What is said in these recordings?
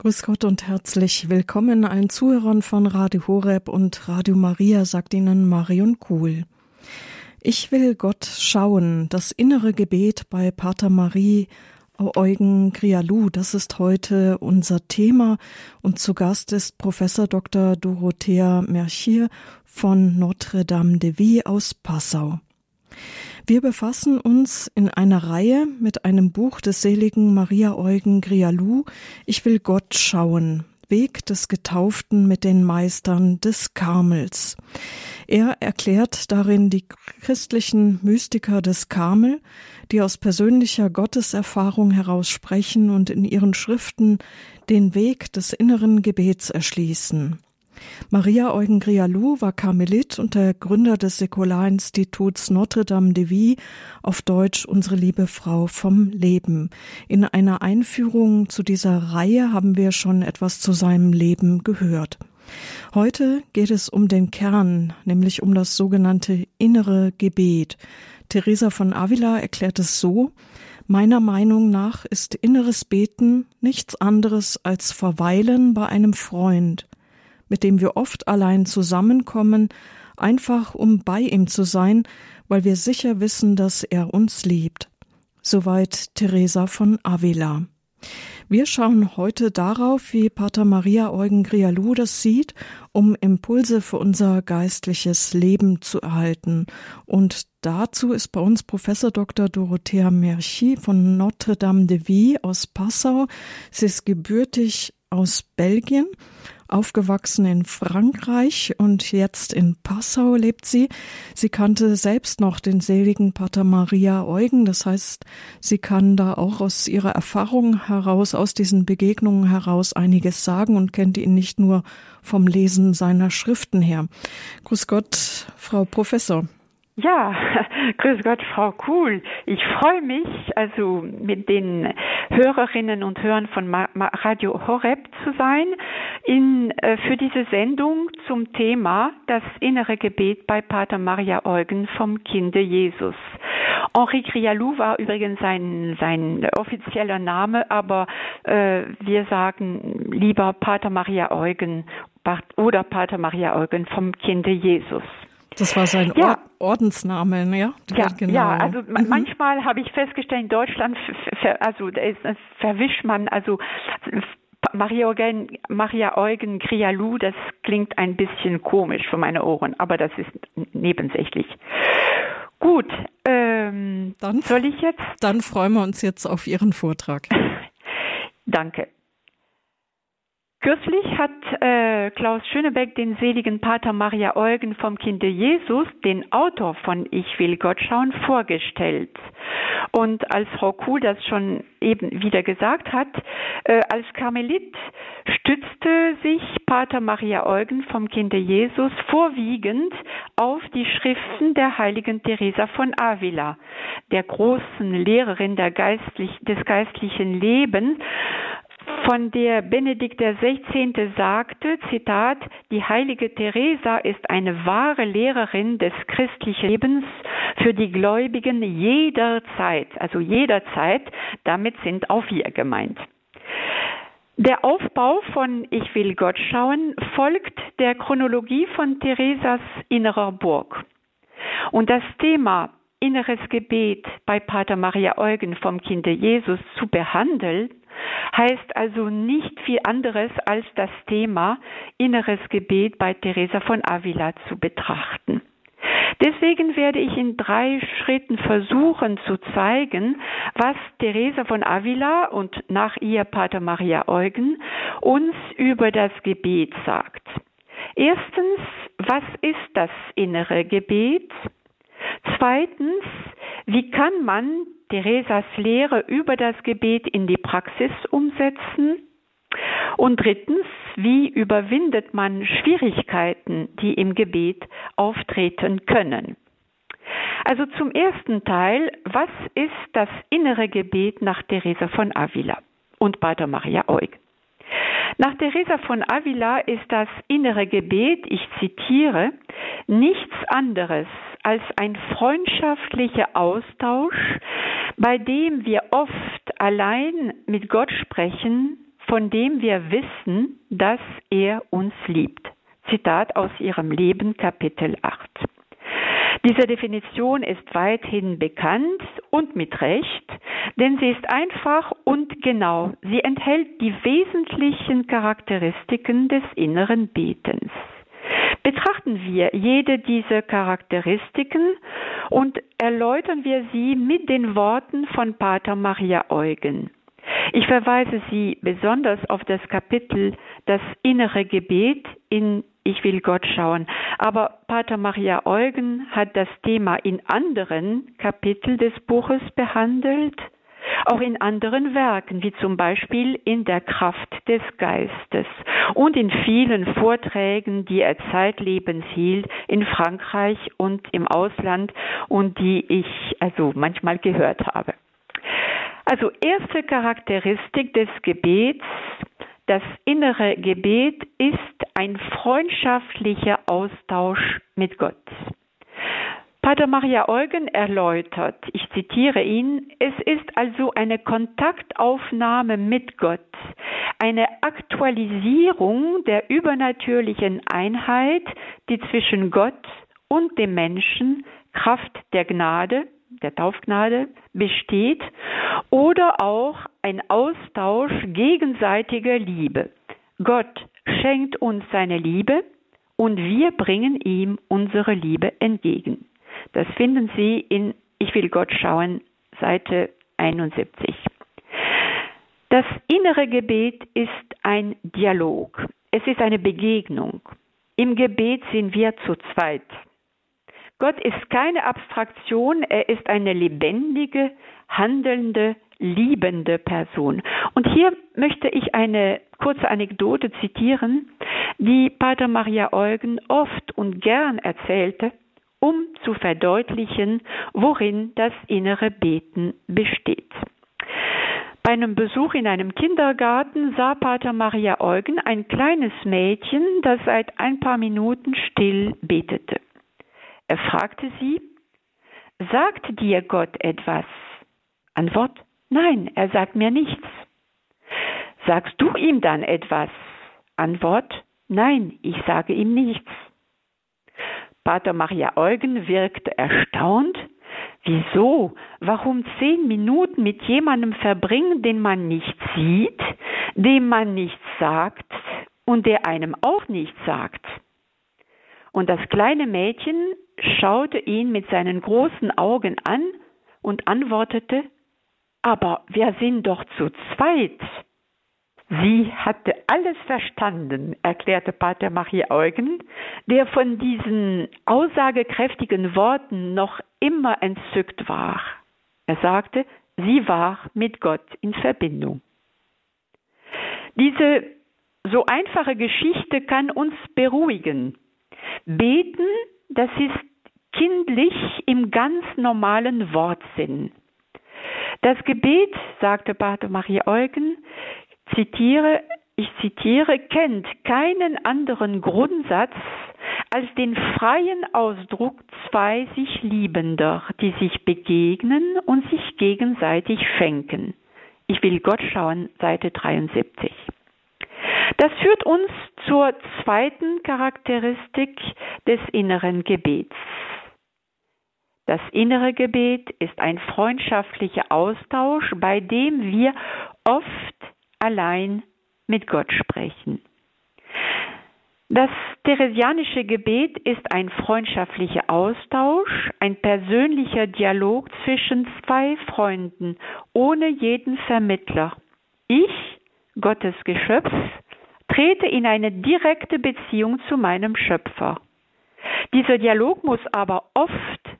Grüß Gott und herzlich willkommen allen Zuhörern von Radio Horeb und Radio Maria, sagt Ihnen Marion Kuhl. Ich will Gott schauen, das innere Gebet bei Pater Marie Eugen Grialou, das ist heute unser Thema und zu Gast ist Professor Dr. Dorothea Merchier von Notre Dame de Vie aus Passau. Wir befassen uns in einer Reihe mit einem Buch des seligen Maria Eugen Grialou, Ich will Gott schauen, Weg des Getauften mit den Meistern des Karmels. Er erklärt darin die christlichen Mystiker des Karmel, die aus persönlicher Gotteserfahrung heraus sprechen und in ihren Schriften den Weg des inneren Gebets erschließen. Maria Eugen Grialou war Karmelit und der Gründer des Säkularinstituts Notre Dame de Vie, auf Deutsch Unsere liebe Frau vom Leben. In einer Einführung zu dieser Reihe haben wir schon etwas zu seinem Leben gehört. Heute geht es um den Kern, nämlich um das sogenannte innere Gebet. Teresa von Avila erklärt es so, Meiner Meinung nach ist inneres Beten nichts anderes als Verweilen bei einem Freund, mit dem wir oft allein zusammenkommen, einfach um bei ihm zu sein, weil wir sicher wissen, dass er uns liebt. Soweit Teresa von Avila. Wir schauen heute darauf, wie Pater Maria Eugen Grialou das sieht, um Impulse für unser geistliches Leben zu erhalten. Und dazu ist bei uns Professor Dr. Dorothea Merci von Notre Dame de Vie aus Passau. Sie ist gebürtig aus Belgien Aufgewachsen in Frankreich und jetzt in Passau lebt sie. Sie kannte selbst noch den seligen Pater Maria Eugen. Das heißt, sie kann da auch aus ihrer Erfahrung heraus, aus diesen Begegnungen heraus einiges sagen und kennt ihn nicht nur vom Lesen seiner Schriften her. Grüß Gott, Frau Professor. Ja, grüß Gott, Frau Kuhl. Ich freue mich, also mit den Hörerinnen und Hörern von Radio Horeb zu sein, in, äh, für diese Sendung zum Thema das innere Gebet bei Pater Maria Eugen vom Kinde Jesus. Henri Grialou war übrigens sein, sein offizieller Name, aber äh, wir sagen lieber Pater Maria Eugen oder Pater Maria Eugen vom Kinde Jesus. Das war sein ja. Ordensname, ja? Ja, genau. ja also mhm. manchmal habe ich festgestellt, in Deutschland, also das verwischt man, also Maria Eugen, Maria Eugen Grialou, das klingt ein bisschen komisch für meine Ohren, aber das ist nebensächlich. Gut, ähm, dann, soll ich jetzt? Dann freuen wir uns jetzt auf Ihren Vortrag. Danke. Kürzlich hat äh, Klaus Schönebeck den seligen Pater Maria Eugen vom Kinde Jesus, den Autor von Ich will Gott schauen, vorgestellt. Und als Frau Kuhl das schon eben wieder gesagt hat, äh, als Karmelit stützte sich Pater Maria Eugen vom Kinde Jesus vorwiegend auf die Schriften der heiligen Teresa von Avila, der großen Lehrerin der geistlich, des geistlichen Lebens, von der Benedikt XVI. sagte, Zitat, die heilige Teresa ist eine wahre Lehrerin des christlichen Lebens für die Gläubigen jederzeit, also jederzeit, damit sind auch wir gemeint. Der Aufbau von Ich will Gott schauen folgt der Chronologie von Theresas innerer Burg. Und das Thema inneres Gebet bei Pater Maria Eugen vom Kinde Jesus zu behandeln, heißt also nicht viel anderes als das Thema inneres Gebet bei Teresa von Avila zu betrachten. Deswegen werde ich in drei Schritten versuchen zu zeigen, was Teresa von Avila und nach ihr Pater Maria Eugen uns über das Gebet sagt. Erstens, was ist das innere Gebet? Zweitens, wie kann man Theresas Lehre über das Gebet in die Praxis umsetzen? Und drittens, wie überwindet man Schwierigkeiten, die im Gebet auftreten können? Also zum ersten Teil, was ist das innere Gebet nach Teresa von Avila und Pater Maria Eug? Nach Teresa von Avila ist das innere Gebet, ich zitiere, nichts anderes als ein freundschaftlicher Austausch, bei dem wir oft allein mit Gott sprechen, von dem wir wissen, dass er uns liebt. Zitat aus ihrem Leben, Kapitel 8. Diese Definition ist weithin bekannt und mit Recht, denn sie ist einfach und genau. Sie enthält die wesentlichen Charakteristiken des inneren Betens. Betrachten wir jede dieser Charakteristiken und erläutern wir sie mit den Worten von Pater Maria Eugen. Ich verweise Sie besonders auf das Kapitel Das innere Gebet in Ich will Gott schauen. Aber Pater Maria Eugen hat das Thema in anderen Kapiteln des Buches behandelt, auch in anderen Werken, wie zum Beispiel in der Kraft des Geistes und in vielen Vorträgen, die er zeitlebens hielt in Frankreich und im Ausland und die ich also manchmal gehört habe. Also erste Charakteristik des Gebets, das innere Gebet ist ein freundschaftlicher Austausch mit Gott. Pater Maria Eugen erläutert, ich zitiere ihn, es ist also eine Kontaktaufnahme mit Gott, eine Aktualisierung der übernatürlichen Einheit, die zwischen Gott und dem Menschen Kraft der Gnade der Taufgnade besteht oder auch ein Austausch gegenseitiger Liebe. Gott schenkt uns seine Liebe und wir bringen ihm unsere Liebe entgegen. Das finden Sie in Ich will Gott schauen, Seite 71. Das innere Gebet ist ein Dialog. Es ist eine Begegnung. Im Gebet sind wir zu zweit. Gott ist keine Abstraktion, er ist eine lebendige, handelnde, liebende Person. Und hier möchte ich eine kurze Anekdote zitieren, die Pater Maria Eugen oft und gern erzählte, um zu verdeutlichen, worin das innere Beten besteht. Bei einem Besuch in einem Kindergarten sah Pater Maria Eugen ein kleines Mädchen, das seit ein paar Minuten still betete. Er fragte sie, sagt dir Gott etwas? Antwort, nein, er sagt mir nichts. Sagst du ihm dann etwas? Antwort, nein, ich sage ihm nichts. Pater Maria Eugen wirkte erstaunt. Wieso? Warum zehn Minuten mit jemandem verbringen, den man nicht sieht, dem man nichts sagt und der einem auch nichts sagt? Und das kleine Mädchen schaute ihn mit seinen großen Augen an und antwortete, aber wir sind doch zu zweit. Sie hatte alles verstanden, erklärte Pater Maria Eugen, der von diesen aussagekräftigen Worten noch immer entzückt war. Er sagte, sie war mit Gott in Verbindung. Diese so einfache Geschichte kann uns beruhigen. Beten, das ist kindlich im ganz normalen Wortsinn. Das Gebet, sagte Pater Maria Eugen, zitiere, ich zitiere, kennt keinen anderen Grundsatz als den freien Ausdruck zwei sich Liebender, die sich begegnen und sich gegenseitig schenken. Ich will Gott schauen, Seite 73. Das führt uns zur zweiten Charakteristik des inneren Gebets. Das innere Gebet ist ein freundschaftlicher Austausch, bei dem wir oft allein mit Gott sprechen. Das theresianische Gebet ist ein freundschaftlicher Austausch, ein persönlicher Dialog zwischen zwei Freunden, ohne jeden Vermittler. Ich, Gottes Geschöpf, trete in eine direkte Beziehung zu meinem Schöpfer. Dieser Dialog muss aber oft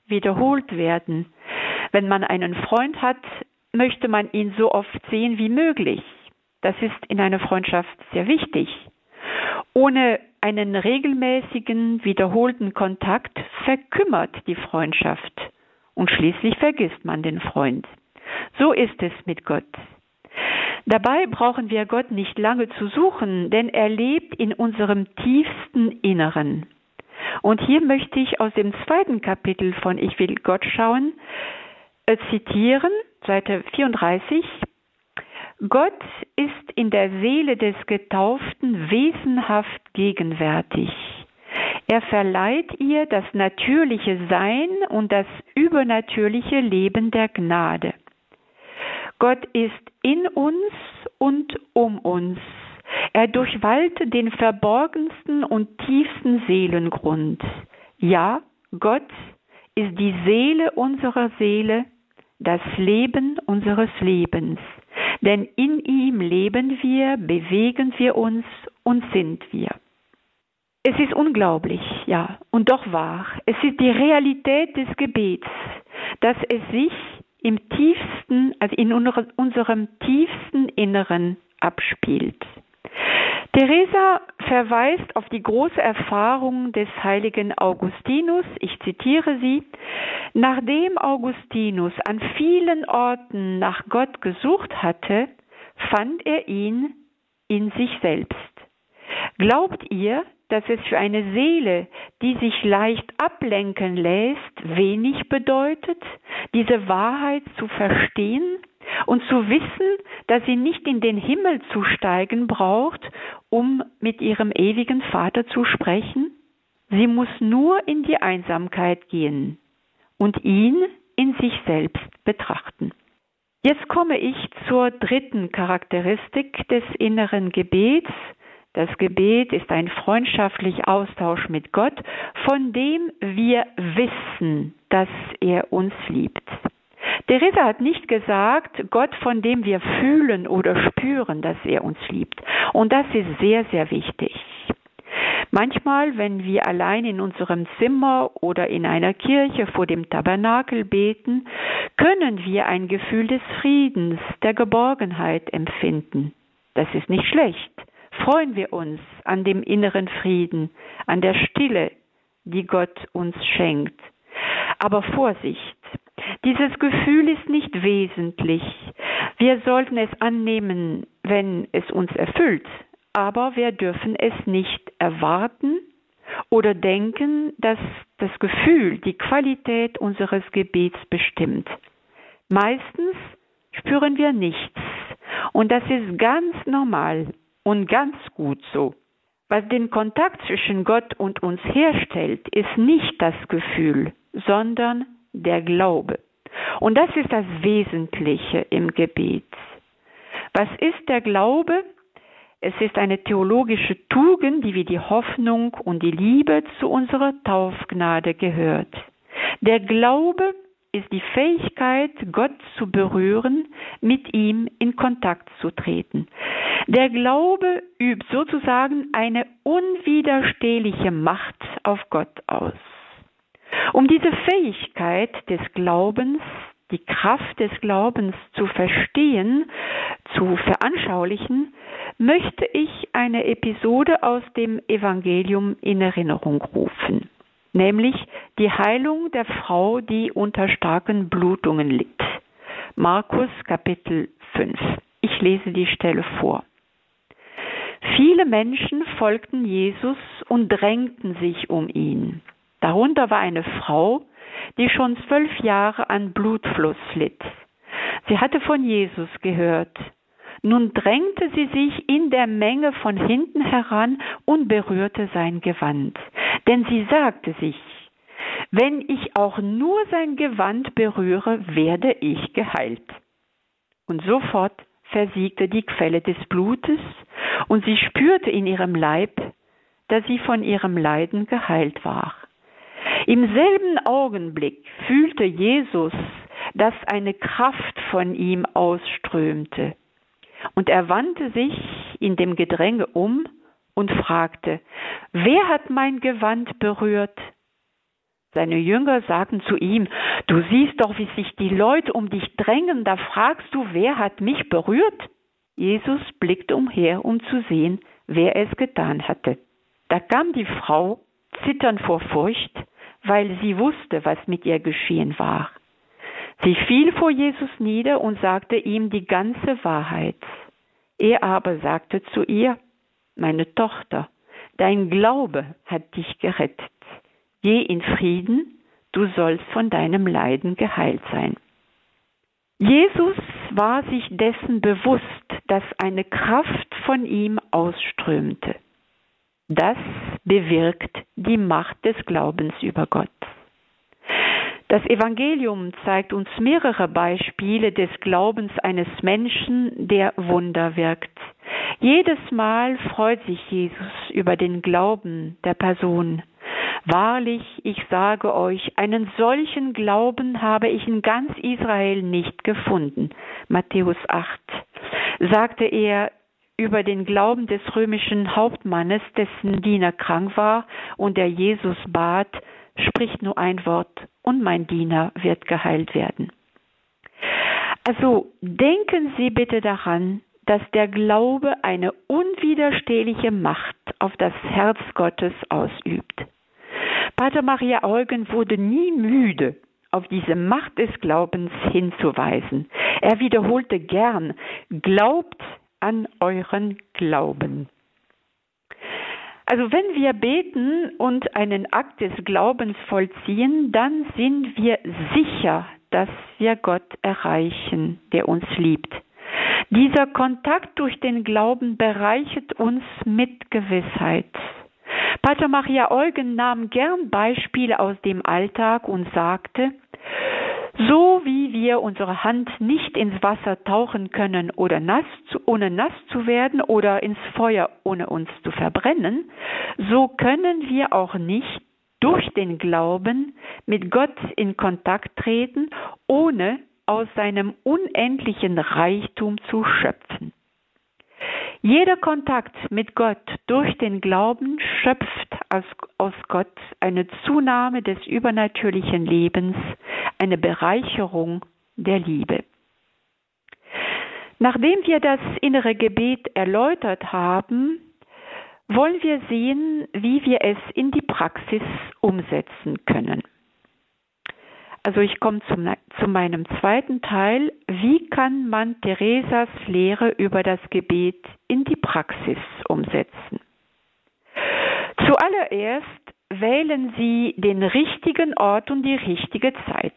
wiederholt werden. Wenn man einen Freund hat, möchte man ihn so oft sehen wie möglich. Das ist in einer Freundschaft sehr wichtig. Ohne einen regelmäßigen, wiederholten Kontakt verkümmert die Freundschaft und schließlich vergisst man den Freund. So ist es mit Gott. Dabei brauchen wir Gott nicht lange zu suchen, denn er lebt in unserem tiefsten Inneren. Und hier möchte ich aus dem zweiten Kapitel von Ich will Gott schauen, äh, zitieren, Seite 34, Gott ist in der Seele des Getauften wesenhaft gegenwärtig. Er verleiht ihr das natürliche Sein und das übernatürliche Leben der Gnade. Gott ist in uns und um uns. Er durchwallte den verborgensten und tiefsten Seelengrund. Ja, Gott ist die Seele unserer Seele, das Leben unseres Lebens. Denn in ihm leben wir, bewegen wir uns und sind wir. Es ist unglaublich, ja, und doch wahr. Es ist die Realität des Gebets, dass es sich im tiefsten, also in unserem tiefsten Inneren abspielt. Theresa verweist auf die große Erfahrung des heiligen Augustinus. Ich zitiere sie. Nachdem Augustinus an vielen Orten nach Gott gesucht hatte, fand er ihn in sich selbst. Glaubt ihr, dass es für eine Seele, die sich leicht ablenken lässt, wenig bedeutet, diese Wahrheit zu verstehen und zu wissen, dass sie nicht in den Himmel zu steigen braucht, um mit ihrem ewigen Vater zu sprechen? Sie muss nur in die Einsamkeit gehen und ihn in sich selbst betrachten. Jetzt komme ich zur dritten Charakteristik des inneren Gebets, das Gebet ist ein freundschaftlicher Austausch mit Gott, von dem wir wissen, dass er uns liebt. Theresa hat nicht gesagt, Gott, von dem wir fühlen oder spüren, dass er uns liebt. Und das ist sehr, sehr wichtig. Manchmal, wenn wir allein in unserem Zimmer oder in einer Kirche vor dem Tabernakel beten, können wir ein Gefühl des Friedens, der Geborgenheit empfinden. Das ist nicht schlecht freuen wir uns an dem inneren Frieden, an der Stille, die Gott uns schenkt. Aber Vorsicht, dieses Gefühl ist nicht wesentlich. Wir sollten es annehmen, wenn es uns erfüllt, aber wir dürfen es nicht erwarten oder denken, dass das Gefühl die Qualität unseres Gebets bestimmt. Meistens spüren wir nichts und das ist ganz normal und ganz gut so. Was den Kontakt zwischen Gott und uns herstellt, ist nicht das Gefühl, sondern der Glaube. Und das ist das Wesentliche im Gebet. Was ist der Glaube? Es ist eine theologische Tugend, die wie die Hoffnung und die Liebe zu unserer Taufgnade gehört. Der Glaube ist die Fähigkeit, Gott zu berühren, mit ihm in Kontakt zu treten. Der Glaube übt sozusagen eine unwiderstehliche Macht auf Gott aus. Um diese Fähigkeit des Glaubens, die Kraft des Glaubens zu verstehen, zu veranschaulichen, möchte ich eine Episode aus dem Evangelium in Erinnerung rufen nämlich die Heilung der Frau, die unter starken Blutungen litt. Markus Kapitel 5. Ich lese die Stelle vor. Viele Menschen folgten Jesus und drängten sich um ihn. Darunter war eine Frau, die schon zwölf Jahre an Blutfluss litt. Sie hatte von Jesus gehört. Nun drängte sie sich in der Menge von hinten heran und berührte sein Gewand. Denn sie sagte sich, wenn ich auch nur sein Gewand berühre, werde ich geheilt. Und sofort versiegte die Quelle des Blutes, und sie spürte in ihrem Leib, dass sie von ihrem Leiden geheilt war. Im selben Augenblick fühlte Jesus, dass eine Kraft von ihm ausströmte, und er wandte sich in dem Gedränge um und fragte, wer hat mein Gewand berührt? Seine Jünger sagten zu ihm, du siehst doch, wie sich die Leute um dich drängen, da fragst du, wer hat mich berührt? Jesus blickte umher, um zu sehen, wer es getan hatte. Da kam die Frau, zitternd vor Furcht, weil sie wusste, was mit ihr geschehen war. Sie fiel vor Jesus nieder und sagte ihm die ganze Wahrheit. Er aber sagte zu ihr, meine Tochter, dein Glaube hat dich gerettet. Geh in Frieden, du sollst von deinem Leiden geheilt sein. Jesus war sich dessen bewusst, dass eine Kraft von ihm ausströmte. Das bewirkt die Macht des Glaubens über Gott. Das Evangelium zeigt uns mehrere Beispiele des Glaubens eines Menschen, der Wunder wirkt. Jedes Mal freut sich Jesus über den Glauben der Person. Wahrlich, ich sage euch, einen solchen Glauben habe ich in ganz Israel nicht gefunden. Matthäus 8. Sagte er über den Glauben des römischen Hauptmannes, dessen Diener krank war und der Jesus bat, spricht nur ein Wort und mein Diener wird geheilt werden. Also denken Sie bitte daran, dass der Glaube eine unwiderstehliche Macht auf das Herz Gottes ausübt. Pater Maria Eugen wurde nie müde, auf diese Macht des Glaubens hinzuweisen. Er wiederholte gern, glaubt an euren Glauben. Also wenn wir beten und einen Akt des Glaubens vollziehen, dann sind wir sicher, dass wir Gott erreichen, der uns liebt. Dieser Kontakt durch den Glauben bereichert uns mit Gewissheit. Pater Maria Eugen nahm gern Beispiele aus dem Alltag und sagte, so wie wir unsere Hand nicht ins Wasser tauchen können oder nass zu, ohne nass zu werden oder ins Feuer ohne uns zu verbrennen, so können wir auch nicht durch den Glauben mit Gott in Kontakt treten, ohne aus seinem unendlichen Reichtum zu schöpfen. Jeder Kontakt mit Gott durch den Glauben schöpft aus, aus, Gott eine Zunahme des übernatürlichen Lebens, eine Bereicherung der Liebe. Nachdem wir das innere Gebet erläutert haben, wollen wir sehen, wie wir es in die Praxis umsetzen können. Also ich komme zum, zu meinem zweiten Teil. Wie kann man Theresas Lehre über das Gebet in die Praxis umsetzen? Zuallererst wählen Sie den richtigen Ort und die richtige Zeit.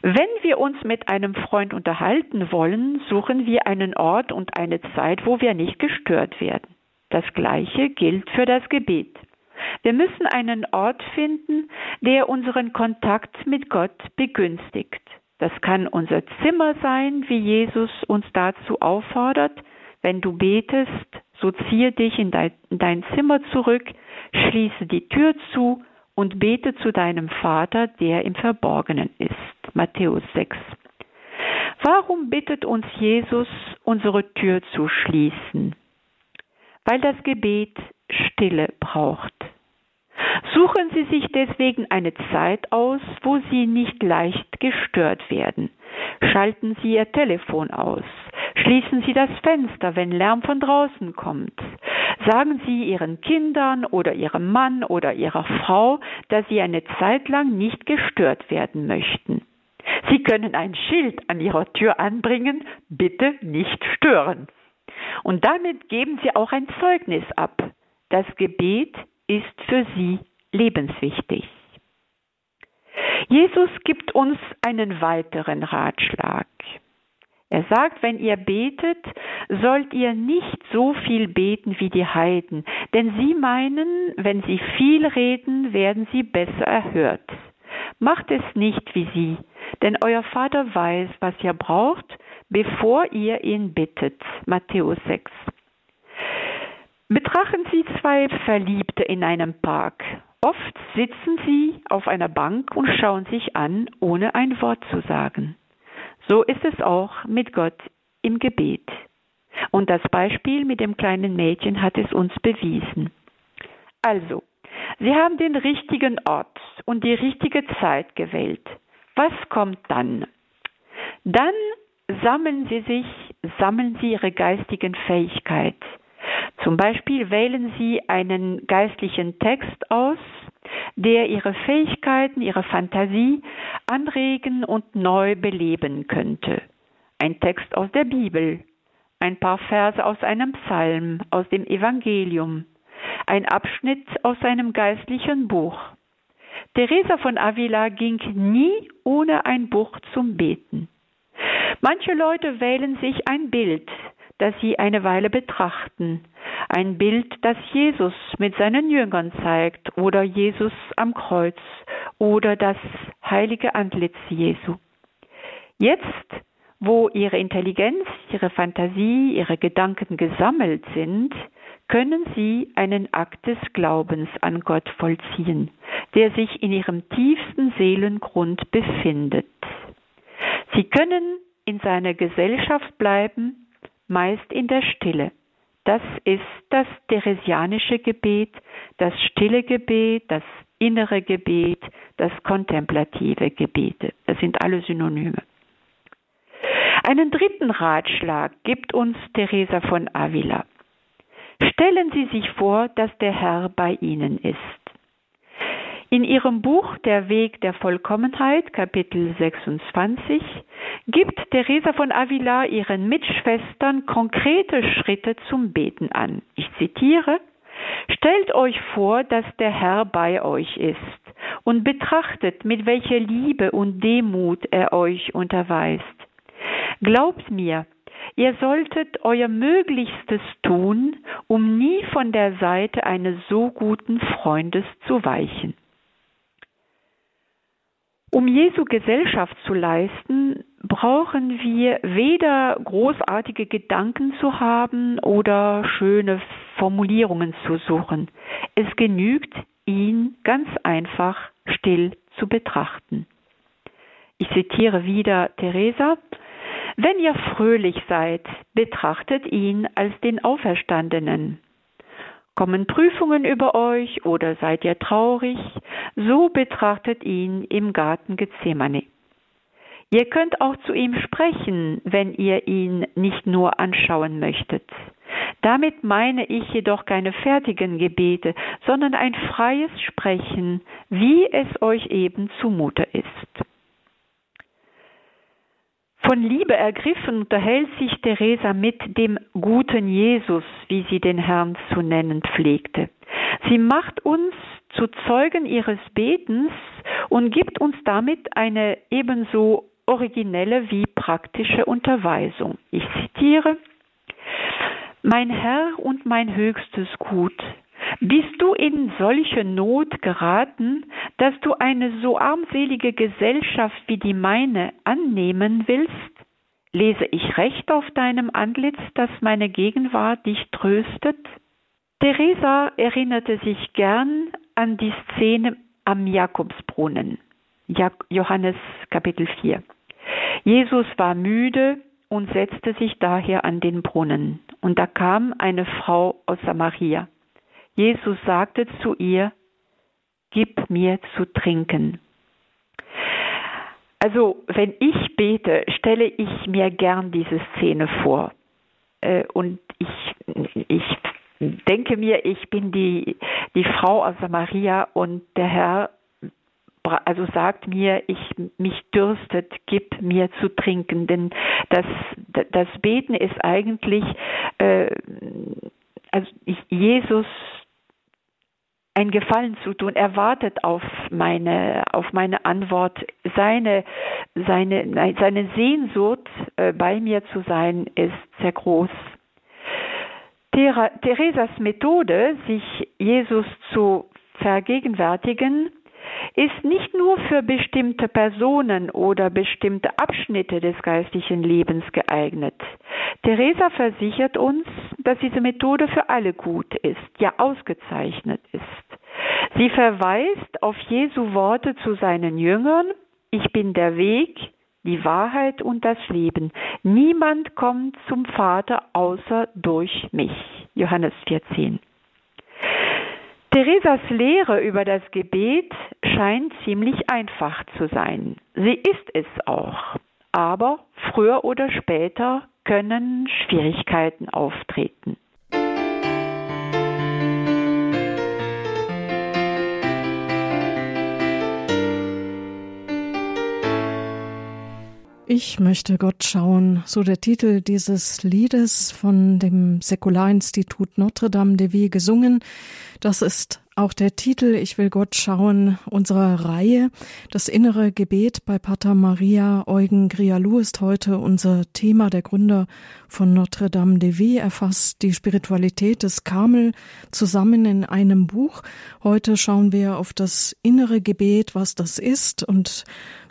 Wenn wir uns mit einem Freund unterhalten wollen, suchen wir einen Ort und eine Zeit, wo wir nicht gestört werden. Das Gleiche gilt für das Gebet. Wir müssen einen Ort finden, der unseren Kontakt mit Gott begünstigt. Das kann unser Zimmer sein, wie Jesus uns dazu auffordert. Wenn du betest, so ziehe dich in dein, in dein Zimmer zurück, schließe die Tür zu und bete zu deinem Vater, der im Verborgenen ist. Matthäus 6. Warum bittet uns Jesus, unsere Tür zu schließen? Weil das Gebet Stille braucht. Suchen Sie sich deswegen eine Zeit aus, wo Sie nicht leicht gestört werden. Schalten Sie Ihr Telefon aus. Schließen Sie das Fenster, wenn Lärm von draußen kommt. Sagen Sie Ihren Kindern oder Ihrem Mann oder Ihrer Frau, dass Sie eine Zeit lang nicht gestört werden möchten. Sie können ein Schild an Ihrer Tür anbringen, bitte nicht stören. Und damit geben Sie auch ein Zeugnis ab. Das Gebet ist für Sie lebenswichtig. Jesus gibt uns einen weiteren Ratschlag. Er sagt, wenn ihr betet, sollt ihr nicht so viel beten wie die Heiden, denn sie meinen, wenn sie viel reden, werden sie besser erhört. Macht es nicht wie sie, denn euer Vater weiß, was ihr braucht, bevor ihr ihn bittet. Matthäus 6. Betrachten Sie zwei Verliebte in einem Park. Oft sitzen sie auf einer Bank und schauen sich an, ohne ein Wort zu sagen. So ist es auch mit Gott im Gebet. Und das Beispiel mit dem kleinen Mädchen hat es uns bewiesen. Also, Sie haben den richtigen Ort und die richtige Zeit gewählt. Was kommt dann? Dann sammeln Sie sich, sammeln Sie Ihre geistigen Fähigkeit. Zum Beispiel wählen Sie einen geistlichen Text aus, der Ihre Fähigkeiten, Ihre Fantasie anregen und neu beleben könnte. Ein Text aus der Bibel, ein paar Verse aus einem Psalm, aus dem Evangelium, ein Abschnitt aus einem geistlichen Buch. Teresa von Avila ging nie ohne ein Buch zum Beten. Manche Leute wählen sich ein Bild, das sie eine Weile betrachten, ein Bild, das Jesus mit seinen Jüngern zeigt oder Jesus am Kreuz oder das heilige Antlitz Jesu. Jetzt, wo ihre Intelligenz, ihre Fantasie, ihre Gedanken gesammelt sind, können sie einen Akt des Glaubens an Gott vollziehen, der sich in ihrem tiefsten Seelengrund befindet. Sie können in seiner Gesellschaft bleiben, meist in der Stille. Das ist das theresianische Gebet, das stille Gebet, das innere Gebet, das kontemplative Gebet. Das sind alle Synonyme. Einen dritten Ratschlag gibt uns Teresa von Avila. Stellen Sie sich vor, dass der Herr bei Ihnen ist. In ihrem Buch Der Weg der Vollkommenheit, Kapitel 26, gibt Teresa von Avila ihren Mitschwestern konkrete Schritte zum Beten an. Ich zitiere Stellt euch vor, dass der Herr bei euch ist und betrachtet, mit welcher Liebe und Demut er euch unterweist. Glaubt mir, Ihr solltet euer Möglichstes tun, um nie von der Seite eines so guten Freundes zu weichen. Um Jesu Gesellschaft zu leisten, brauchen wir weder großartige Gedanken zu haben oder schöne Formulierungen zu suchen. Es genügt, ihn ganz einfach still zu betrachten. Ich zitiere wieder Theresa, wenn ihr fröhlich seid, betrachtet ihn als den Auferstandenen. Kommen Prüfungen über euch oder seid ihr traurig, so betrachtet ihn im Garten Gethsemane. Ihr könnt auch zu ihm sprechen, wenn ihr ihn nicht nur anschauen möchtet. Damit meine ich jedoch keine fertigen Gebete, sondern ein freies Sprechen, wie es euch eben zumute ist. Von Liebe ergriffen unterhält sich Theresa mit dem guten Jesus, wie sie den Herrn zu nennen pflegte. Sie macht uns zu Zeugen ihres Betens und gibt uns damit eine ebenso originelle wie praktische Unterweisung. Ich zitiere Mein Herr und mein höchstes Gut, bist du in solche Not geraten, dass du eine so armselige Gesellschaft wie die meine annehmen willst? Lese ich recht auf deinem Antlitz, dass meine Gegenwart dich tröstet? Theresa erinnerte sich gern an die Szene am Jakobsbrunnen. Johannes Kapitel 4. Jesus war müde und setzte sich daher an den Brunnen. Und da kam eine Frau aus Samaria. Jesus sagte zu ihr, Gib mir zu trinken. Also, wenn ich bete, stelle ich mir gern diese Szene vor. Äh, und ich, ich denke mir, ich bin die, die Frau aus Samaria und der Herr also sagt mir, ich mich dürstet, gib mir zu trinken, denn das das Beten ist eigentlich äh, also Jesus ein Gefallen zu tun. Er wartet auf meine, auf meine Antwort. Seine, seine, seine Sehnsucht, äh, bei mir zu sein, ist sehr groß. Theresas Methode, sich Jesus zu vergegenwärtigen, ist nicht nur für bestimmte Personen oder bestimmte Abschnitte des geistlichen Lebens geeignet. Theresa versichert uns, dass diese Methode für alle gut ist, ja ausgezeichnet ist. Sie verweist auf Jesu Worte zu seinen Jüngern, ich bin der Weg, die Wahrheit und das Leben. Niemand kommt zum Vater außer durch mich. Johannes 14. Theresas Lehre über das Gebet scheint ziemlich einfach zu sein. Sie ist es auch. Aber früher oder später können Schwierigkeiten auftreten. Ich möchte Gott schauen, so der Titel dieses Liedes von dem Säkularinstitut Notre Dame de Vie gesungen. Das ist Auch der Titel Ich will Gott schauen unserer Reihe, das innere Gebet bei Pater Maria Eugen Grialou ist heute unser Thema. Der Gründer von Notre Dame de Vie erfasst die Spiritualität des Karmel zusammen in einem Buch. Heute schauen wir auf das innere Gebet, was das ist und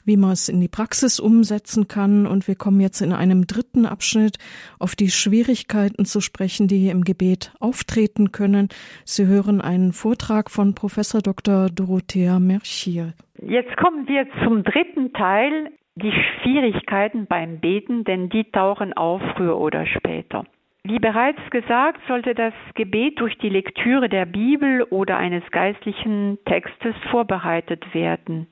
wie man es in die Praxis umsetzen kann. Und wir kommen jetzt in einem dritten Abschnitt auf die Schwierigkeiten zu sprechen, die im Gebet auftreten können. Sie hören einen Vortrag von Professor Dr. Dorothea Merchier. Jetzt kommen wir zum dritten Teil, die Schwierigkeiten beim Beten, denn die tauchen auf früher oder später. Wie bereits gesagt, sollte das Gebet durch die Lektüre der Bibel oder eines geistlichen Textes vorbereitet werden.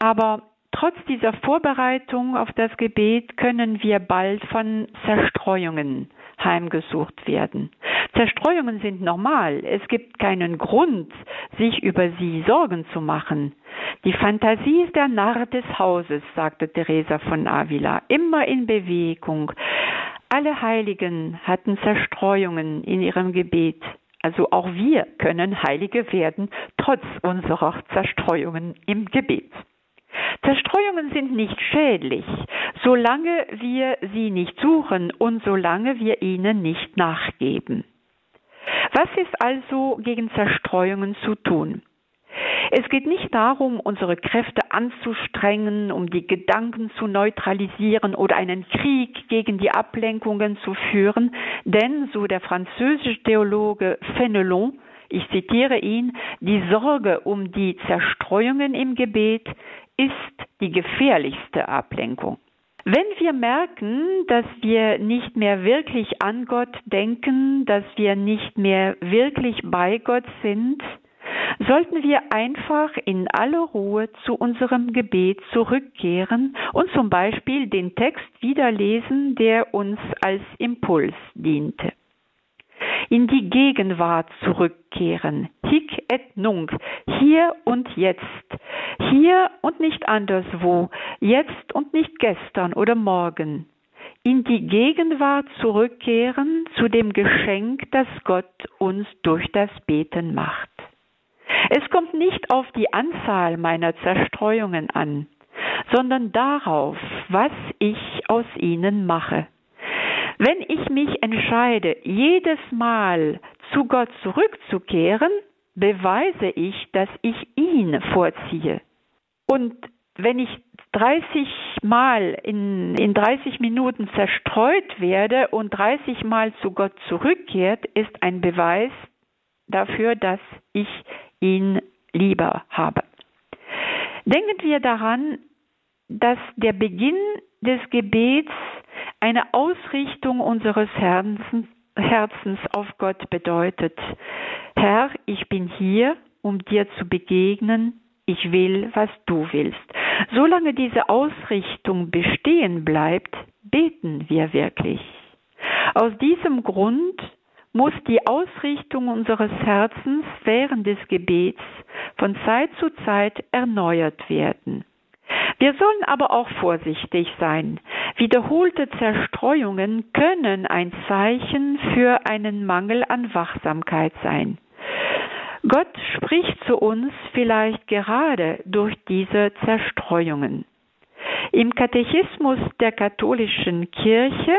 Aber Trotz dieser Vorbereitung auf das Gebet können wir bald von Zerstreuungen heimgesucht werden. Zerstreuungen sind normal. Es gibt keinen Grund, sich über sie Sorgen zu machen. Die Fantasie ist der Narr des Hauses, sagte Teresa von Avila, immer in Bewegung. Alle Heiligen hatten Zerstreuungen in ihrem Gebet. Also auch wir können Heilige werden, trotz unserer Zerstreuungen im Gebet. Zerstreuungen sind nicht schädlich, solange wir sie nicht suchen und solange wir ihnen nicht nachgeben. Was ist also gegen Zerstreuungen zu tun? Es geht nicht darum, unsere Kräfte anzustrengen, um die Gedanken zu neutralisieren oder einen Krieg gegen die Ablenkungen zu führen, denn, so der französische Theologe Fenelon, ich zitiere ihn, die Sorge um die Zerstreuungen im Gebet ist die gefährlichste Ablenkung. Wenn wir merken, dass wir nicht mehr wirklich an Gott denken, dass wir nicht mehr wirklich bei Gott sind, sollten wir einfach in aller Ruhe zu unserem Gebet zurückkehren und zum Beispiel den Text wiederlesen, der uns als Impuls diente in die Gegenwart zurückkehren. Hic et nunc, hier und jetzt, hier und nicht anderswo, jetzt und nicht gestern oder morgen. In die Gegenwart zurückkehren zu dem Geschenk, das Gott uns durch das Beten macht. Es kommt nicht auf die Anzahl meiner Zerstreuungen an, sondern darauf, was ich aus ihnen mache. Wenn ich mich entscheide, jedes Mal zu Gott zurückzukehren, beweise ich, dass ich ihn vorziehe. Und wenn ich 30 Mal in, in 30 Minuten zerstreut werde und 30 Mal zu Gott zurückkehrt, ist ein Beweis dafür, dass ich ihn lieber habe. Denken wir daran, dass der Beginn des Gebets eine Ausrichtung unseres Herzens, auf Gott bedeutet. Herr, ich bin hier, um dir zu begegnen. Ich will, was du willst. Solange diese Ausrichtung bestehen bleibt, beten wir wirklich. Aus diesem Grund muss die Ausrichtung unseres Herzens während des Gebets von Zeit zu Zeit erneuert werden. Wir sollen aber auch vorsichtig sein. Wiederholte Zerstreuungen können ein Zeichen für einen Mangel an Wachsamkeit sein. Gott spricht zu uns vielleicht gerade durch diese Zerstreuungen. Im Katechismus der katholischen Kirche,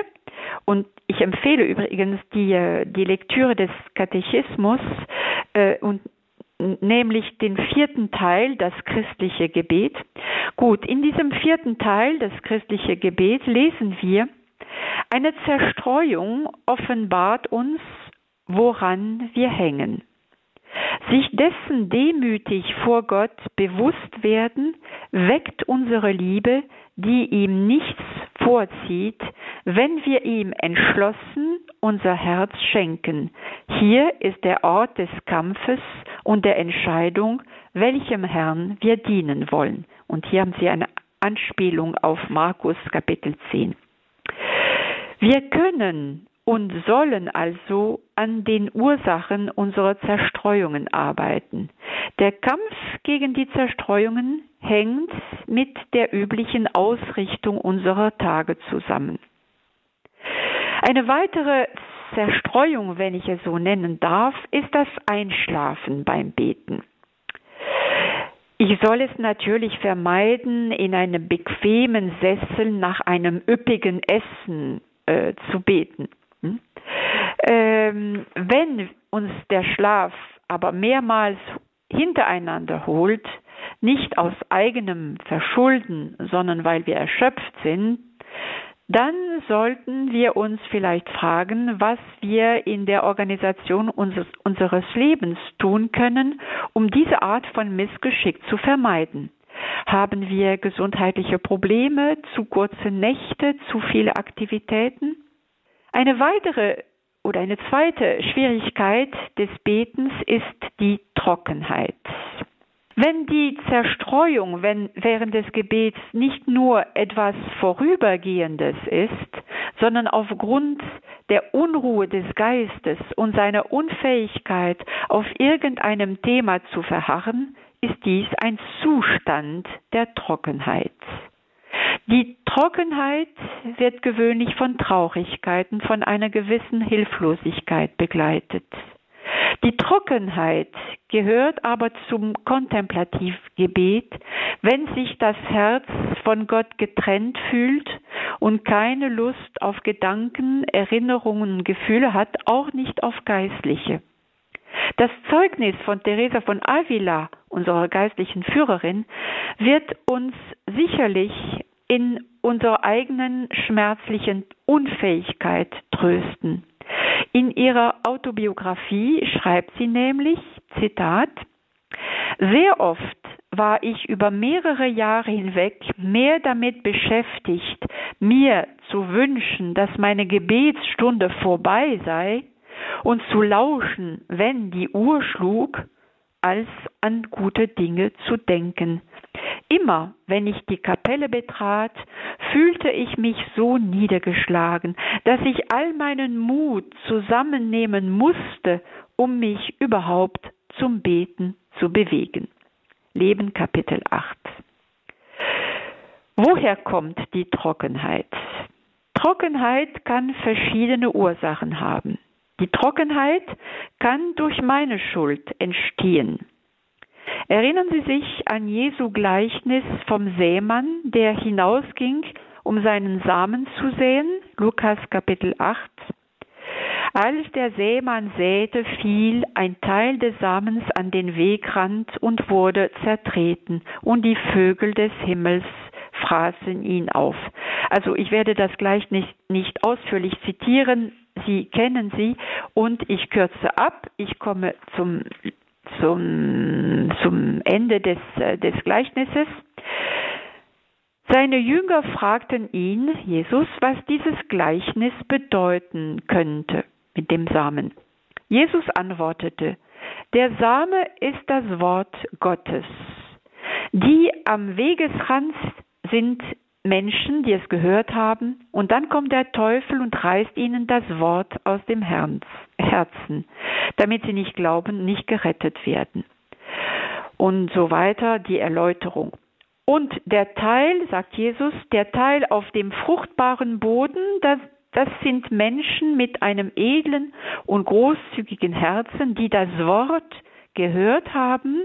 und ich empfehle übrigens die, äh, die Lektüre des Katechismus äh, und nämlich den vierten Teil, das christliche Gebet. Gut, in diesem vierten Teil, das christliche Gebet, lesen wir, eine Zerstreuung offenbart uns, woran wir hängen. Sich dessen demütig vor Gott bewusst werden, weckt unsere Liebe, die ihm nichts vorzieht, wenn wir ihm entschlossen unser Herz schenken. Hier ist der Ort des Kampfes und der Entscheidung, welchem Herrn wir dienen wollen. Und hier haben Sie eine Anspielung auf Markus Kapitel 10. Wir können und sollen also an den Ursachen unserer Zerstreuungen arbeiten. Der Kampf gegen die Zerstreuungen hängt mit der üblichen Ausrichtung unserer Tage zusammen. Eine weitere Zerstreuung, wenn ich es so nennen darf, ist das Einschlafen beim Beten. Ich soll es natürlich vermeiden, in einem bequemen Sessel nach einem üppigen Essen äh, zu beten. Hm? Ähm, wenn uns der Schlaf aber mehrmals hintereinander holt, nicht aus eigenem Verschulden, sondern weil wir erschöpft sind, dann sollten wir uns vielleicht fragen, was wir in der Organisation unseres, unseres Lebens tun können, um diese Art von Missgeschick zu vermeiden. Haben wir gesundheitliche Probleme, zu kurze Nächte, zu viele Aktivitäten? Eine weitere oder eine zweite Schwierigkeit des Betens ist die Trockenheit. Wenn die Zerstreuung wenn, während des Gebets nicht nur etwas Vorübergehendes ist, sondern aufgrund der Unruhe des Geistes und seiner Unfähigkeit, auf irgendeinem Thema zu verharren, ist dies ein Zustand der Trockenheit. Die Trockenheit wird gewöhnlich von Traurigkeiten, von einer gewissen Hilflosigkeit begleitet. Die Trockenheit gehört aber zum Kontemplativgebet, wenn sich das Herz von Gott getrennt fühlt und keine Lust auf Gedanken, Erinnerungen, Gefühle hat, auch nicht auf geistliche. Das Zeugnis von Teresa von Avila, unserer geistlichen Führerin, wird uns sicherlich in unserer eigenen schmerzlichen Unfähigkeit trösten. In ihrer Autobiografie schreibt sie nämlich, Zitat, sehr oft war ich über mehrere Jahre hinweg mehr damit beschäftigt, mir zu wünschen, dass meine Gebetsstunde vorbei sei und zu lauschen, wenn die Uhr schlug, als an gute Dinge zu denken. Immer, wenn ich die Kapelle betrat, fühlte ich mich so niedergeschlagen, dass ich all meinen Mut zusammennehmen musste, um mich überhaupt zum Beten zu bewegen. Leben Kapitel 8. Woher kommt die Trockenheit? Trockenheit kann verschiedene Ursachen haben. Die Trockenheit kann durch meine Schuld entstehen. Erinnern Sie sich an Jesu Gleichnis vom Sämann, der hinausging, um seinen Samen zu säen? Lukas Kapitel 8. Als der Sämann säte, fiel ein Teil des Samens an den Wegrand und wurde zertreten, und die Vögel des Himmels fraßen ihn auf. Also ich werde das gleich nicht, nicht ausführlich zitieren, Sie kennen sie und ich kürze ab. Ich komme zum, zum, zum Ende des, äh, des Gleichnisses. Seine Jünger fragten ihn, Jesus, was dieses Gleichnis bedeuten könnte mit dem Samen. Jesus antwortete, der Same ist das Wort Gottes. Die am Wegesrand sind Menschen, die es gehört haben, und dann kommt der Teufel und reißt ihnen das Wort aus dem Herzen, damit sie nicht glauben, nicht gerettet werden. Und so weiter die Erläuterung. Und der Teil, sagt Jesus, der Teil auf dem fruchtbaren Boden, das, das sind Menschen mit einem edlen und großzügigen Herzen, die das Wort gehört haben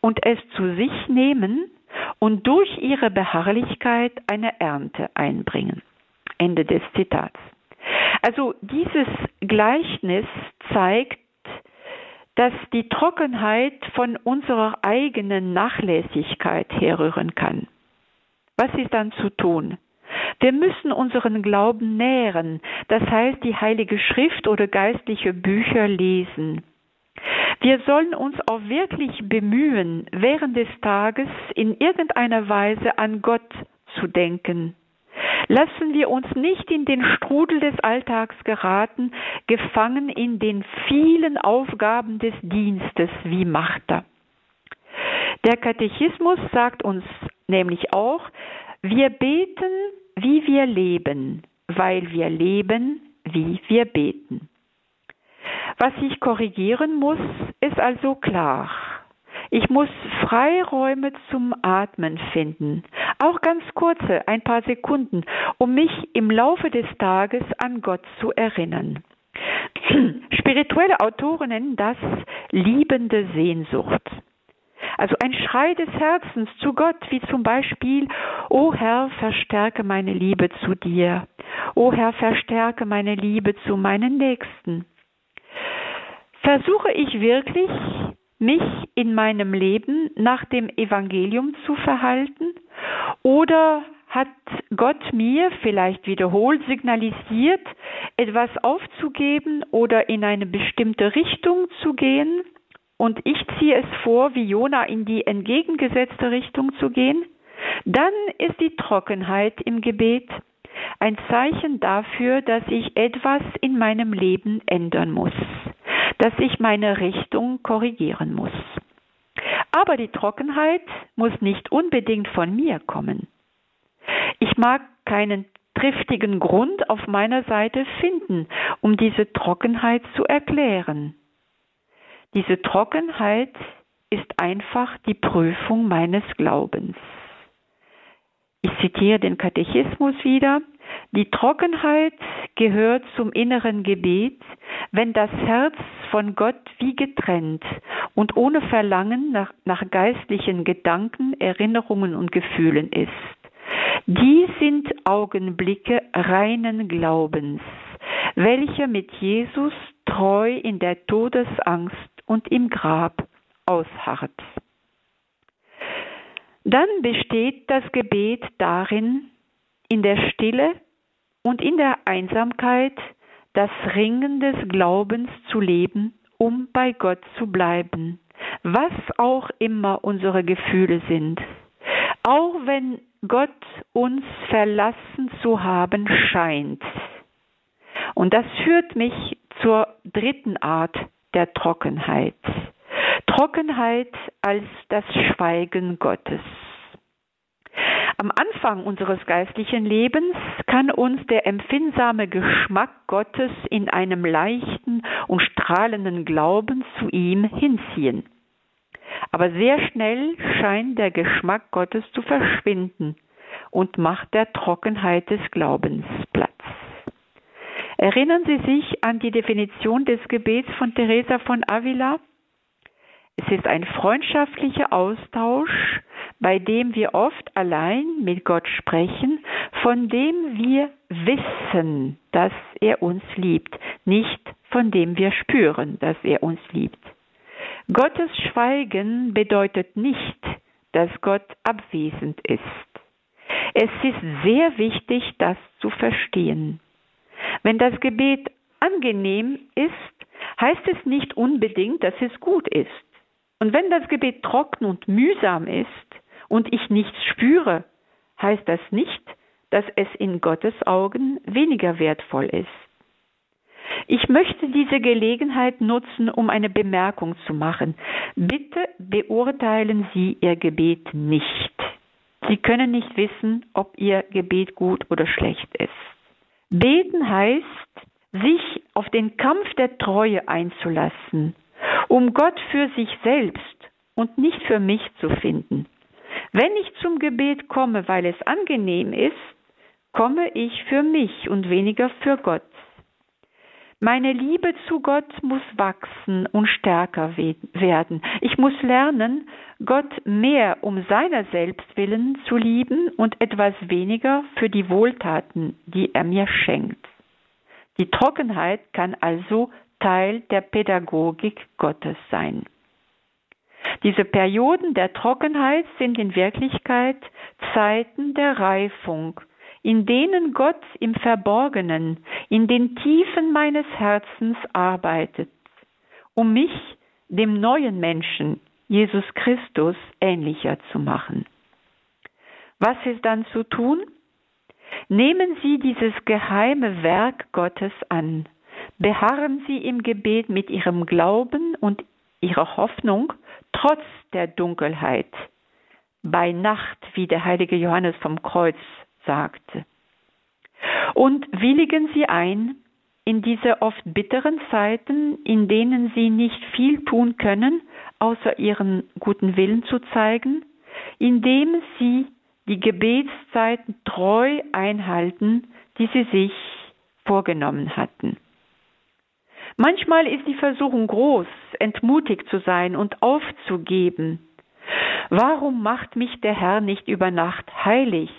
und es zu sich nehmen und durch ihre Beharrlichkeit eine Ernte einbringen. Ende des Zitats. Also dieses Gleichnis zeigt, dass die Trockenheit von unserer eigenen Nachlässigkeit herrühren kann. Was ist dann zu tun? Wir müssen unseren Glauben nähren, das heißt die Heilige Schrift oder geistliche Bücher lesen. Wir sollen uns auch wirklich bemühen, während des Tages in irgendeiner Weise an Gott zu denken. Lassen wir uns nicht in den Strudel des Alltags geraten, gefangen in den vielen Aufgaben des Dienstes wie Martha. Der Katechismus sagt uns nämlich auch, wir beten, wie wir leben, weil wir leben, wie wir beten. Was ich korrigieren muss, ist also klar. Ich muss Freiräume zum Atmen finden, auch ganz kurze, ein paar Sekunden, um mich im Laufe des Tages an Gott zu erinnern. Spirituelle Autoren nennen das liebende Sehnsucht. Also ein Schrei des Herzens zu Gott, wie zum Beispiel, O Herr, verstärke meine Liebe zu dir. O Herr, verstärke meine Liebe zu meinen Nächsten. Versuche ich wirklich, mich in meinem Leben nach dem Evangelium zu verhalten? Oder hat Gott mir vielleicht wiederholt signalisiert, etwas aufzugeben oder in eine bestimmte Richtung zu gehen? Und ich ziehe es vor, wie Jona in die entgegengesetzte Richtung zu gehen? Dann ist die Trockenheit im Gebet ein Zeichen dafür, dass ich etwas in meinem Leben ändern muss, dass ich meine Richtung korrigieren muss. Aber die Trockenheit muss nicht unbedingt von mir kommen. Ich mag keinen triftigen Grund auf meiner Seite finden, um diese Trockenheit zu erklären. Diese Trockenheit ist einfach die Prüfung meines Glaubens. Ich zitiere den Katechismus wieder. Die Trockenheit gehört zum inneren Gebet, wenn das Herz von Gott wie getrennt und ohne Verlangen nach, nach geistlichen Gedanken, Erinnerungen und Gefühlen ist. Die sind Augenblicke reinen Glaubens, welche mit Jesus treu in der Todesangst und im Grab ausharrt. Dann besteht das Gebet darin, in der Stille und in der Einsamkeit das Ringen des Glaubens zu leben, um bei Gott zu bleiben, was auch immer unsere Gefühle sind. Auch wenn Gott uns verlassen zu haben scheint. Und das führt mich zur dritten Art der Trockenheit. Trockenheit als das Schweigen Gottes. Am Anfang unseres geistlichen Lebens kann uns der empfindsame Geschmack Gottes in einem leichten und strahlenden Glauben zu ihm hinziehen. Aber sehr schnell scheint der Geschmack Gottes zu verschwinden und macht der Trockenheit des Glaubens Platz. Erinnern Sie sich an die Definition des Gebets von Teresa von Avila? Es ist ein freundschaftlicher Austausch, bei dem wir oft allein mit Gott sprechen, von dem wir wissen, dass er uns liebt, nicht von dem wir spüren, dass er uns liebt. Gottes Schweigen bedeutet nicht, dass Gott abwesend ist. Es ist sehr wichtig, das zu verstehen. Wenn das Gebet angenehm ist, heißt es nicht unbedingt, dass es gut ist. Und wenn das Gebet trocken und mühsam ist und ich nichts spüre, heißt das nicht, dass es in Gottes Augen weniger wertvoll ist. Ich möchte diese Gelegenheit nutzen, um eine Bemerkung zu machen. Bitte beurteilen Sie Ihr Gebet nicht. Sie können nicht wissen, ob Ihr Gebet gut oder schlecht ist. Beten heißt, sich auf den Kampf der Treue einzulassen, um Gott für sich selbst und nicht für mich zu finden. Wenn ich zum Gebet komme, weil es angenehm ist, komme ich für mich und weniger für Gott. Meine Liebe zu Gott muss wachsen und stärker werden. Ich muss lernen, Gott mehr um seiner selbst willen zu lieben und etwas weniger für die Wohltaten, die er mir schenkt. Die Trockenheit kann also Teil der Pädagogik Gottes sein. Diese Perioden der Trockenheit sind in Wirklichkeit Zeiten der Reifung, in denen Gott im Verborgenen, in den Tiefen meines Herzens arbeitet, um mich, dem neuen Menschen, Jesus Christus, ähnlicher zu machen. Was ist dann zu tun? Nehmen Sie dieses geheime Werk Gottes an. Beharren Sie im Gebet mit Ihrem Glauben und Ihrer Hoffnung trotz der Dunkelheit. Bei Nacht, wie der heilige Johannes vom Kreuz sagte. Und willigen Sie ein in diese oft bitteren Zeiten, in denen Sie nicht viel tun können, außer Ihren guten Willen zu zeigen, indem Sie die Gebetszeiten treu einhalten, die Sie sich vorgenommen hatten. Manchmal ist die Versuchung groß, entmutigt zu sein und aufzugeben. Warum macht mich der Herr nicht über Nacht heilig?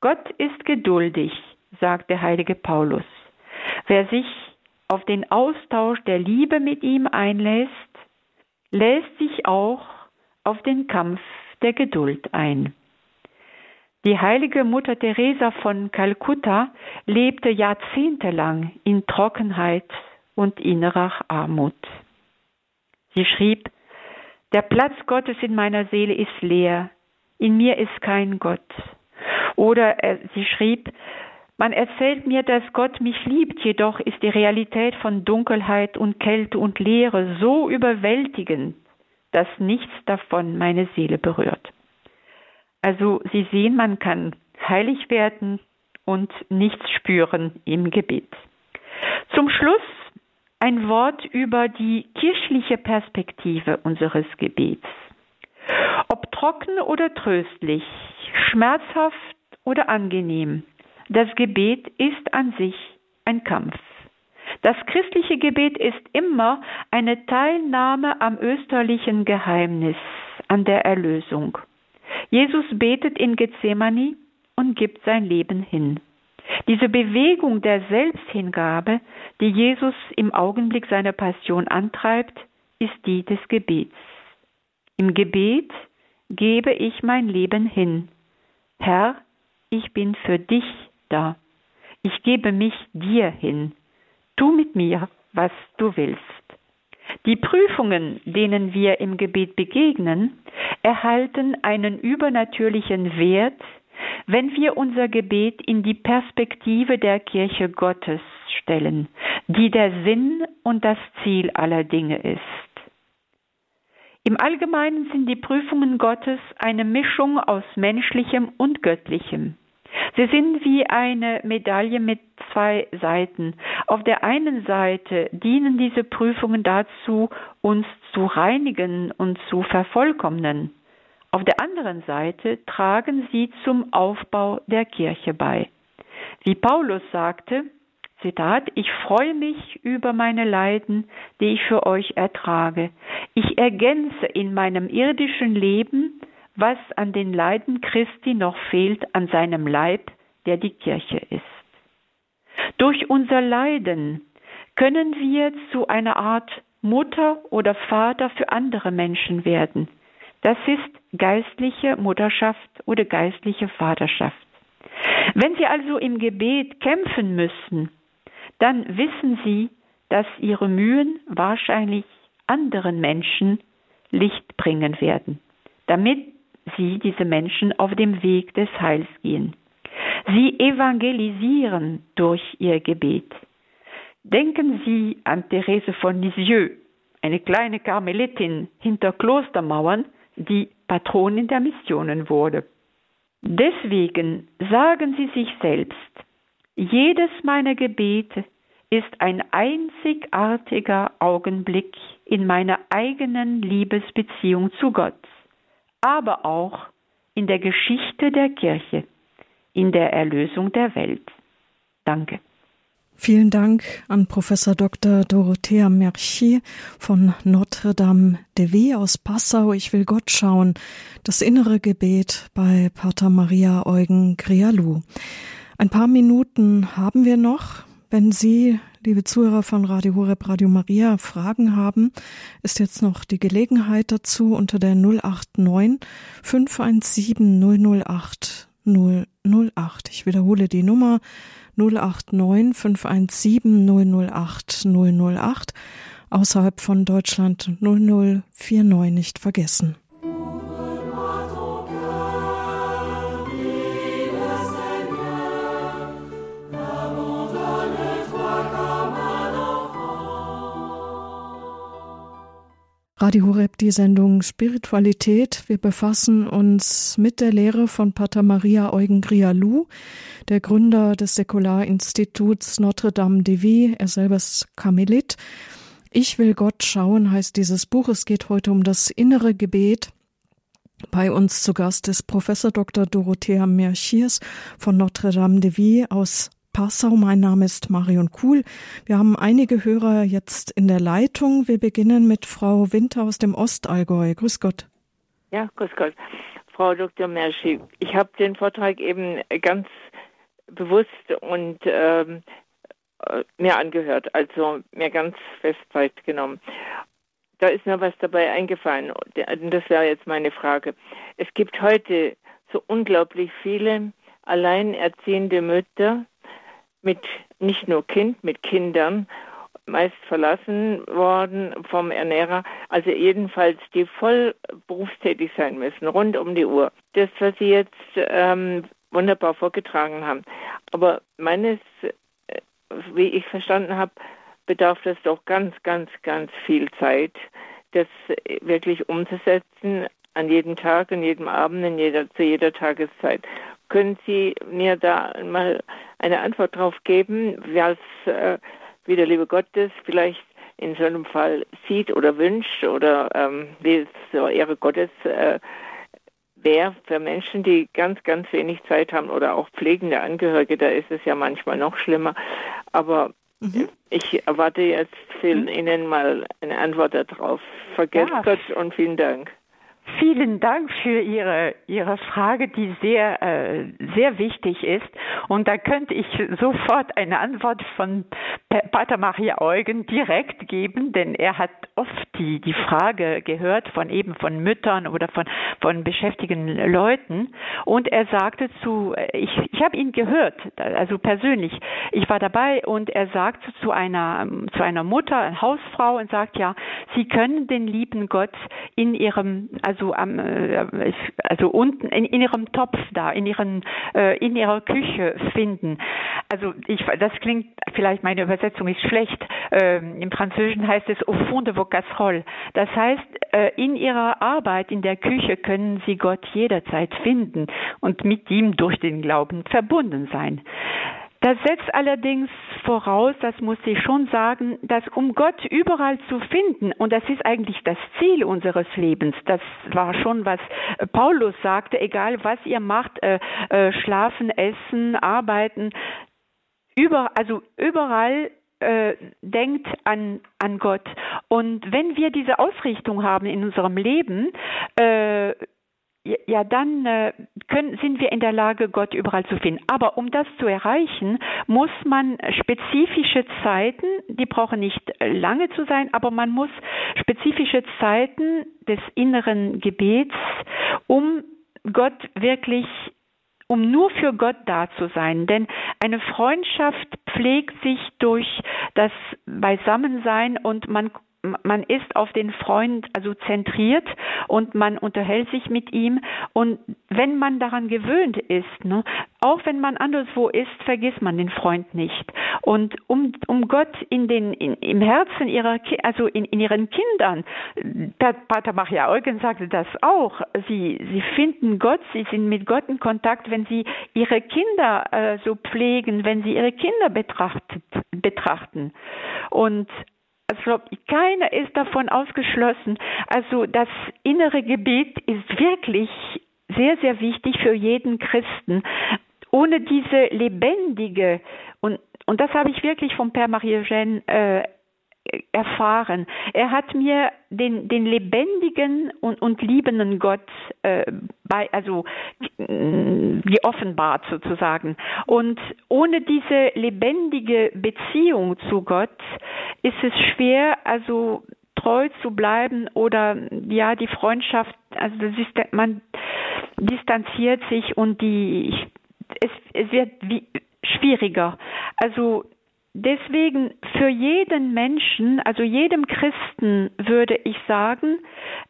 Gott ist geduldig, sagt der heilige Paulus. Wer sich auf den Austausch der Liebe mit ihm einlässt, lässt sich auch auf den Kampf der Geduld ein. Die heilige Mutter Teresa von Kalkutta lebte jahrzehntelang in Trockenheit und innerer Armut. Sie schrieb, der Platz Gottes in meiner Seele ist leer, in mir ist kein Gott. Oder äh, sie schrieb, man erzählt mir, dass Gott mich liebt, jedoch ist die Realität von Dunkelheit und Kälte und Leere so überwältigend, dass nichts davon meine Seele berührt. Also Sie sehen, man kann heilig werden und nichts spüren im Gebet. Zum Schluss ein Wort über die kirchliche Perspektive unseres Gebets. Ob trocken oder tröstlich, schmerzhaft oder angenehm, das Gebet ist an sich ein Kampf. Das christliche Gebet ist immer eine Teilnahme am österlichen Geheimnis, an der Erlösung. Jesus betet in Gethsemane und gibt sein Leben hin. Diese Bewegung der Selbsthingabe, die Jesus im Augenblick seiner Passion antreibt, ist die des Gebets. Im Gebet gebe ich mein Leben hin. Herr, ich bin für dich da. Ich gebe mich dir hin. Tu mit mir, was du willst. Die Prüfungen, denen wir im Gebet begegnen, erhalten einen übernatürlichen Wert, wenn wir unser Gebet in die Perspektive der Kirche Gottes stellen, die der Sinn und das Ziel aller Dinge ist. Im Allgemeinen sind die Prüfungen Gottes eine Mischung aus menschlichem und göttlichem. Sie sind wie eine Medaille mit zwei Seiten. Auf der einen Seite dienen diese Prüfungen dazu, uns zu reinigen und zu vervollkommnen. Auf der anderen Seite tragen sie zum Aufbau der Kirche bei. Wie Paulus sagte, Zitat, ich freue mich über meine Leiden, die ich für euch ertrage. Ich ergänze in meinem irdischen Leben, was an den Leiden Christi noch fehlt an seinem Leib, der die Kirche ist. Durch unser Leiden können wir zu einer Art Mutter oder Vater für andere Menschen werden. Das ist geistliche Mutterschaft oder geistliche Vaterschaft. Wenn Sie also im Gebet kämpfen müssen, dann wissen Sie, dass Ihre Mühen wahrscheinlich anderen Menschen Licht bringen werden, damit Sie, diese Menschen, auf dem Weg des Heils gehen. Sie evangelisieren durch Ihr Gebet. Denken Sie an Therese von Lisieux, eine kleine Karmelitin hinter Klostermauern, die Patronin der Missionen wurde. Deswegen sagen Sie sich selbst, jedes meiner Gebete ist ein einzigartiger Augenblick in meiner eigenen Liebesbeziehung zu Gott, aber auch in der Geschichte der Kirche, in der Erlösung der Welt. Danke. Vielen Dank an Professor Dr. Dorothea Merchier von Notre Dame de Vie aus Passau. Ich will Gott schauen. Das innere Gebet bei Pater Maria Eugen Grialou. Ein paar Minuten haben wir noch. Wenn Sie, liebe Zuhörer von Radio Horeb, Radio Maria, Fragen haben, ist jetzt noch die Gelegenheit dazu unter der 089 517 008 008. Ich wiederhole die Nummer 089 517 008 008. Außerhalb von Deutschland 0049 nicht vergessen. Radio Horeb, die Sendung Spiritualität. Wir befassen uns mit der Lehre von Pater Maria Eugen Grialou, der Gründer des Säkularinstituts Notre Dame de Vie. Er selber ist Karmelit. Ich will Gott schauen heißt dieses Buch. Es geht heute um das innere Gebet. Bei uns zu Gast ist Professor Dr. Dorothea Merchiers von Notre Dame de Vie aus Passau. Mein Name ist Marion Kuhl. Wir haben einige Hörer jetzt in der Leitung. Wir beginnen mit Frau Winter aus dem Ostallgäu. Grüß Gott. Ja, grüß Gott. Frau Dr. Merschi, ich habe den Vortrag eben ganz bewusst und ähm, äh, mir angehört, also mir ganz fest Zeit genommen. Da ist mir was dabei eingefallen. Das wäre jetzt meine Frage. Es gibt heute so unglaublich viele alleinerziehende Mütter mit nicht nur Kind, mit Kindern, meist verlassen worden vom Ernährer, also jedenfalls die voll berufstätig sein müssen, rund um die Uhr. Das, was Sie jetzt ähm, wunderbar vorgetragen haben. Aber meines, äh, wie ich verstanden habe, bedarf das doch ganz, ganz, ganz viel Zeit, das wirklich umzusetzen an jedem Tag, an jedem Abend, in jeder, zu jeder Tageszeit. Können Sie mir da mal eine Antwort drauf geben, was, äh, wie der liebe Gott das vielleicht in so einem Fall sieht oder wünscht oder ähm, wie es zur Ehre Gottes äh, wäre für Menschen, die ganz, ganz wenig Zeit haben oder auch pflegende Angehörige, da ist es ja manchmal noch schlimmer. Aber mhm. ich erwarte jetzt von mhm. Ihnen mal eine Antwort darauf. Vergesst ja. Gott und vielen Dank. Vielen Dank für Ihre, Ihre Frage, die sehr, äh, sehr wichtig ist. Und da könnte ich sofort eine Antwort von Pater Maria Eugen direkt geben, denn er hat oft die, die Frage gehört von eben von Müttern oder von, von beschäftigten Leuten. Und er sagte zu, ich, ich habe ihn gehört, also persönlich. Ich war dabei und er sagte zu einer, zu einer Mutter, einer Hausfrau und sagt, ja, Sie können den lieben Gott in Ihrem, also also am, äh, also unten in, in ihrem Topf da, in ihren, äh, in ihrer Küche finden. Also ich, das klingt vielleicht meine Übersetzung ist schlecht. Ähm, Im Französischen heißt es au fond de vos casseroles. Das heißt, äh, in ihrer Arbeit in der Küche können sie Gott jederzeit finden und mit ihm durch den Glauben verbunden sein. Das setzt allerdings voraus, das muss ich schon sagen, dass um Gott überall zu finden, und das ist eigentlich das Ziel unseres Lebens, das war schon, was Paulus sagte, egal was ihr macht, äh, äh, schlafen, essen, arbeiten, über, also überall äh, denkt an, an Gott. Und wenn wir diese Ausrichtung haben in unserem Leben, äh, ja, dann äh, können, sind wir in der Lage, Gott überall zu finden. Aber um das zu erreichen, muss man spezifische Zeiten, die brauchen nicht lange zu sein, aber man muss spezifische Zeiten des inneren Gebets, um Gott wirklich um nur für Gott da zu sein. Denn eine Freundschaft pflegt sich durch das Beisammensein und man man ist auf den Freund also zentriert und man unterhält sich mit ihm. Und wenn man daran gewöhnt ist, ne, auch wenn man anderswo ist, vergisst man den Freund nicht. Und um, um Gott in den in, im Herzen ihrer also in, in ihren Kindern, Pater Maria Eugen sagte das auch, sie sie finden Gott, sie sind mit Gott in Kontakt, wenn sie ihre Kinder äh, so pflegen, wenn sie ihre Kinder betrachtet, betrachten. Und also keiner ist davon ausgeschlossen. Also das innere Gebet ist wirklich sehr, sehr wichtig für jeden Christen. Ohne diese lebendige und und das habe ich wirklich vom Père Marie-Eugène äh, erfahren. Er hat mir den, den lebendigen und, und liebenden Gott äh, bei, also äh, geoffenbart sozusagen. Und ohne diese lebendige Beziehung zu Gott ist es schwer, also treu zu bleiben oder ja die Freundschaft, also das ist, man distanziert sich und die es, es wird wie schwieriger. Also Deswegen für jeden Menschen, also jedem Christen würde ich sagen,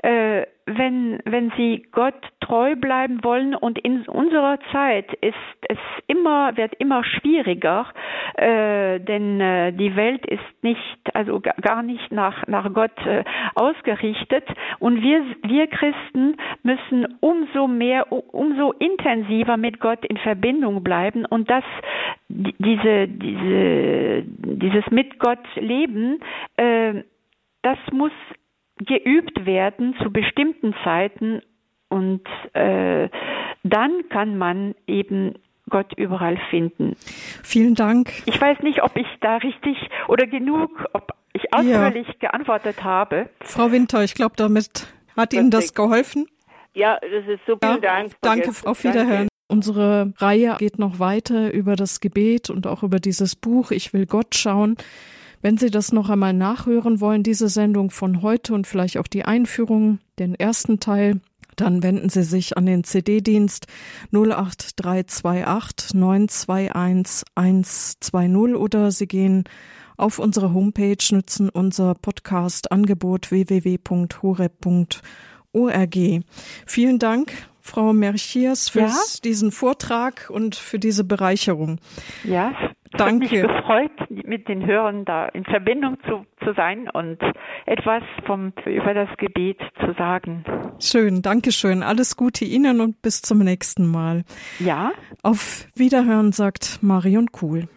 äh, wenn, wenn sie Gott treu bleiben wollen und in unserer Zeit ist es immer, wird immer schwieriger, äh, denn äh, die Welt ist nicht, also gar nicht nach, nach Gott äh, ausgerichtet. Und wir, wir Christen müssen umso mehr, umso intensiver mit Gott in Verbindung bleiben und das, diese, diese, dieses mit Gott leben, äh, das muss geübt werden zu bestimmten Zeiten und äh, dann kann man eben Gott überall finden. Vielen Dank. Ich weiß nicht, ob ich da richtig oder genug, ob ich ausführlich ja. geantwortet habe. Frau Winter, ich glaube, damit hat Ihnen das geholfen. Ja, das ist so. Vielen ja, Dank. Danke, auf Wiederhören. Danke. Unsere Reihe geht noch weiter über das Gebet und auch über dieses Buch Ich will Gott schauen. Wenn Sie das noch einmal nachhören wollen, diese Sendung von heute und vielleicht auch die Einführung, den ersten Teil, dann wenden Sie sich an den CD-Dienst 08328 921 120 oder Sie gehen auf unsere Homepage, nutzen unser Podcast-Angebot www.horeb.org. Vielen Dank Frau Merchiers, für ja? diesen Vortrag und für diese Bereicherung. Ja, Danke. Ich mich gefreut, mit den Hörern da in Verbindung zu, zu sein und etwas vom, über das Gebet zu sagen. Schön, danke schön. Alles Gute Ihnen und bis zum nächsten Mal. Ja. Auf Wiederhören sagt Marion Kuhl.